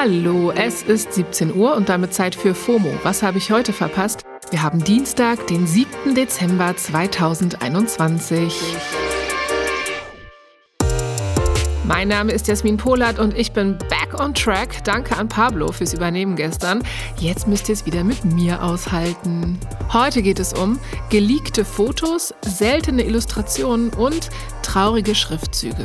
Hallo, es ist 17 Uhr und damit Zeit für FOMO. Was habe ich heute verpasst? Wir haben Dienstag, den 7. Dezember 2021. Mein Name ist Jasmin Polat und ich bin back on track. Danke an Pablo fürs Übernehmen gestern. Jetzt müsst ihr es wieder mit mir aushalten. Heute geht es um geleakte Fotos, seltene Illustrationen und traurige Schriftzüge.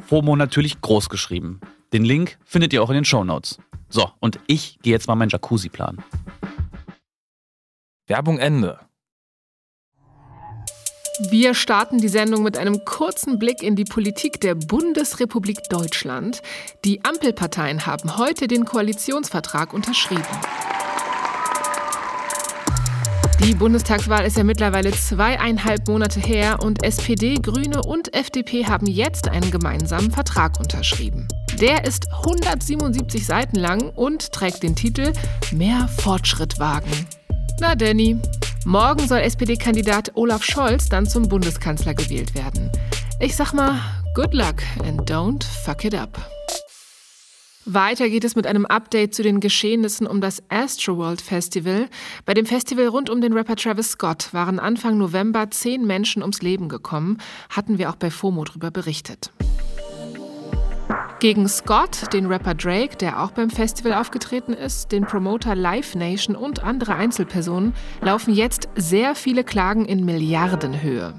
FOMO natürlich groß geschrieben. Den Link findet ihr auch in den Shownotes. So, und ich gehe jetzt mal meinen Jacuzzi planen. Werbung Ende. Wir starten die Sendung mit einem kurzen Blick in die Politik der Bundesrepublik Deutschland. Die Ampelparteien haben heute den Koalitionsvertrag unterschrieben. Die Bundestagswahl ist ja mittlerweile zweieinhalb Monate her und SPD, Grüne und FDP haben jetzt einen gemeinsamen Vertrag unterschrieben. Der ist 177 Seiten lang und trägt den Titel Mehr Fortschritt wagen. Na, Danny. Morgen soll SPD-Kandidat Olaf Scholz dann zum Bundeskanzler gewählt werden. Ich sag mal, good luck and don't fuck it up. Weiter geht es mit einem Update zu den Geschehnissen um das Astroworld Festival. Bei dem Festival rund um den Rapper Travis Scott waren Anfang November zehn Menschen ums Leben gekommen. Hatten wir auch bei FOMO drüber berichtet. Gegen Scott, den Rapper Drake, der auch beim Festival aufgetreten ist, den Promoter Live Nation und andere Einzelpersonen laufen jetzt sehr viele Klagen in Milliardenhöhe.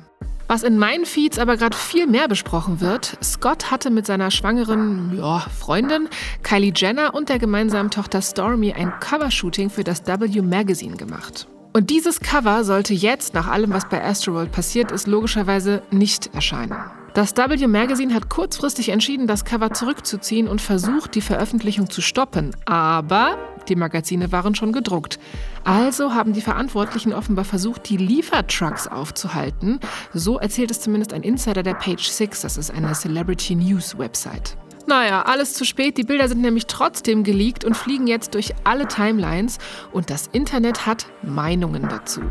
Was in meinen Feeds aber gerade viel mehr besprochen wird, Scott hatte mit seiner schwangeren ja, Freundin Kylie Jenner und der gemeinsamen Tochter Stormy ein Covershooting für das W Magazine gemacht. Und dieses Cover sollte jetzt, nach allem, was bei Astroworld passiert ist, logischerweise nicht erscheinen. Das W Magazine hat kurzfristig entschieden, das Cover zurückzuziehen und versucht, die Veröffentlichung zu stoppen. Aber die Magazine waren schon gedruckt. Also haben die Verantwortlichen offenbar versucht, die Liefertrucks aufzuhalten. So erzählt es zumindest ein Insider der Page 6, das ist eine Celebrity News Website. Naja, alles zu spät. Die Bilder sind nämlich trotzdem geleakt und fliegen jetzt durch alle Timelines. Und das Internet hat Meinungen dazu.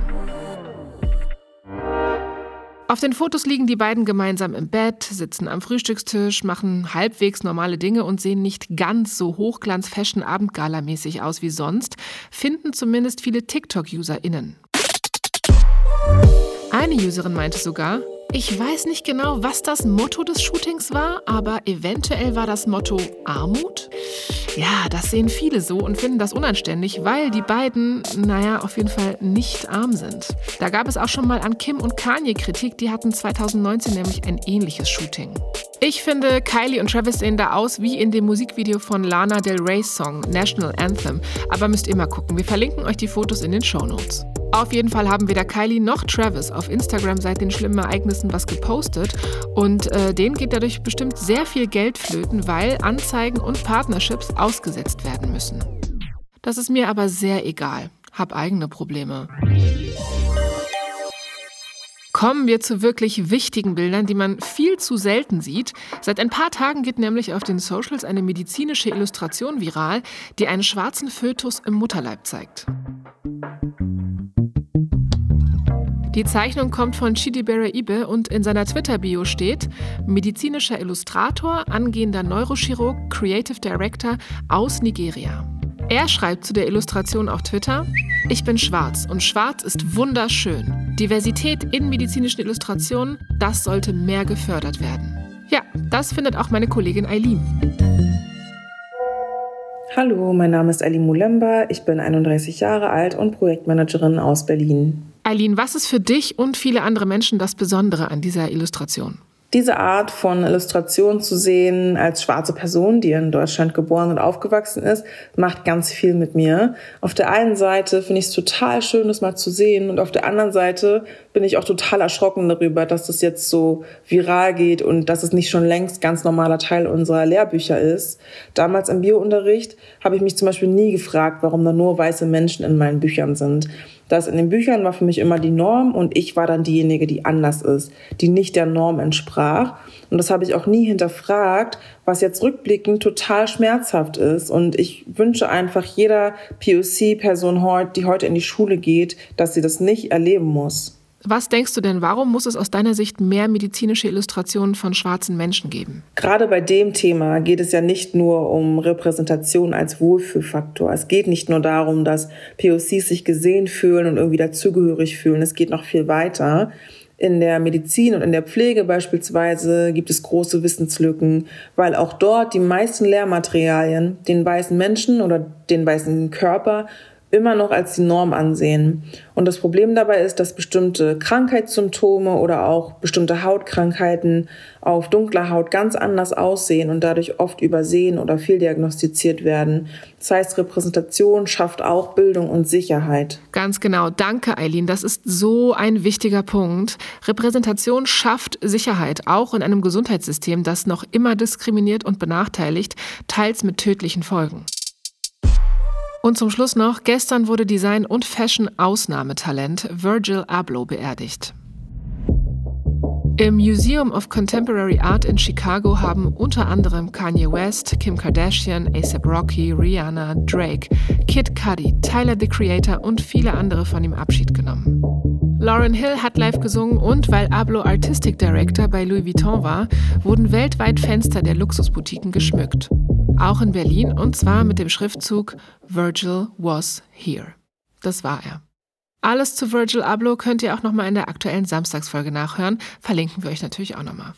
Auf den Fotos liegen die beiden gemeinsam im Bett, sitzen am Frühstückstisch, machen halbwegs normale Dinge und sehen nicht ganz so hochglanz-Fashion-Abendgala-mäßig aus wie sonst, finden zumindest viele TikTok-UserInnen. Eine Userin meinte sogar, ich weiß nicht genau, was das Motto des Shootings war, aber eventuell war das Motto Armut? Ja, das sehen viele so und finden das unanständig, weil die beiden, naja, auf jeden Fall nicht arm sind. Da gab es auch schon mal an Kim und Kanye Kritik, die hatten 2019 nämlich ein ähnliches Shooting. Ich finde, Kylie und Travis sehen da aus wie in dem Musikvideo von Lana Del Rey's Song National Anthem. Aber müsst ihr mal gucken, wir verlinken euch die Fotos in den Shownotes. Auf jeden Fall haben weder Kylie noch Travis auf Instagram seit den schlimmen Ereignissen was gepostet und äh, denen geht dadurch bestimmt sehr viel Geld flöten, weil Anzeigen und Partnerships ausgesetzt werden müssen. Das ist mir aber sehr egal. Hab eigene Probleme. Kommen wir zu wirklich wichtigen Bildern, die man viel zu selten sieht. Seit ein paar Tagen geht nämlich auf den Socials eine medizinische Illustration viral, die einen schwarzen Fötus im Mutterleib zeigt. Die Zeichnung kommt von Chidibere Ibe und in seiner Twitter-Bio steht medizinischer Illustrator, angehender Neurochirurg, Creative Director aus Nigeria. Er schreibt zu der Illustration auf Twitter, ich bin schwarz und schwarz ist wunderschön. Diversität in medizinischen Illustrationen, das sollte mehr gefördert werden. Ja, das findet auch meine Kollegin Eileen. Hallo, mein Name ist Eileen Mulemba, ich bin 31 Jahre alt und Projektmanagerin aus Berlin. Eileen, was ist für dich und viele andere Menschen das Besondere an dieser Illustration? Diese Art von Illustration zu sehen als schwarze Person, die in Deutschland geboren und aufgewachsen ist, macht ganz viel mit mir. Auf der einen Seite finde ich es total schön, das mal zu sehen und auf der anderen Seite bin ich auch total erschrocken darüber, dass das jetzt so viral geht und dass es nicht schon längst ganz normaler Teil unserer Lehrbücher ist. Damals im Biounterricht habe ich mich zum Beispiel nie gefragt, warum da nur weiße Menschen in meinen Büchern sind. Das in den Büchern war für mich immer die Norm und ich war dann diejenige, die anders ist, die nicht der Norm entsprach. Und das habe ich auch nie hinterfragt, was jetzt rückblickend total schmerzhaft ist. Und ich wünsche einfach jeder POC-Person heute, die heute in die Schule geht, dass sie das nicht erleben muss. Was denkst du denn, warum muss es aus deiner Sicht mehr medizinische Illustrationen von schwarzen Menschen geben? Gerade bei dem Thema geht es ja nicht nur um Repräsentation als Wohlfühlfaktor. Es geht nicht nur darum, dass POCs sich gesehen fühlen und irgendwie dazugehörig fühlen. Es geht noch viel weiter. In der Medizin und in der Pflege beispielsweise gibt es große Wissenslücken, weil auch dort die meisten Lehrmaterialien den weißen Menschen oder den weißen Körper immer noch als die Norm ansehen. Und das Problem dabei ist, dass bestimmte Krankheitssymptome oder auch bestimmte Hautkrankheiten auf dunkler Haut ganz anders aussehen und dadurch oft übersehen oder fehldiagnostiziert werden. Das heißt, Repräsentation schafft auch Bildung und Sicherheit. Ganz genau. Danke, Eileen. Das ist so ein wichtiger Punkt. Repräsentation schafft Sicherheit, auch in einem Gesundheitssystem, das noch immer diskriminiert und benachteiligt, teils mit tödlichen Folgen. Und zum Schluss noch, gestern wurde Design- und Fashion-Ausnahmetalent Virgil Abloh beerdigt. Im Museum of Contemporary Art in Chicago haben unter anderem Kanye West, Kim Kardashian, ASAP Rocky, Rihanna, Drake, Kid Cudi, Tyler the Creator und viele andere von ihm Abschied genommen. Lauren Hill hat live gesungen und weil Ablo Artistic Director bei Louis Vuitton war, wurden weltweit Fenster der Luxusboutiquen geschmückt. Auch in Berlin und zwar mit dem Schriftzug Virgil was here. Das war er. Alles zu Virgil Abloh könnt ihr auch nochmal in der aktuellen Samstagsfolge nachhören. Verlinken wir euch natürlich auch nochmal.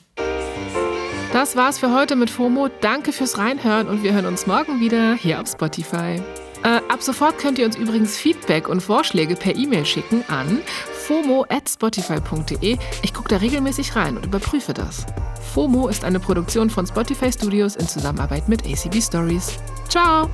Das war's für heute mit FOMO. Danke fürs Reinhören und wir hören uns morgen wieder hier auf Spotify. Äh, ab sofort könnt ihr uns übrigens Feedback und Vorschläge per E-Mail schicken an fomo@spotify.de. Ich gucke da regelmäßig rein und überprüfe das. FOMO ist eine Produktion von Spotify Studios in Zusammenarbeit mit ACB Stories. Ciao!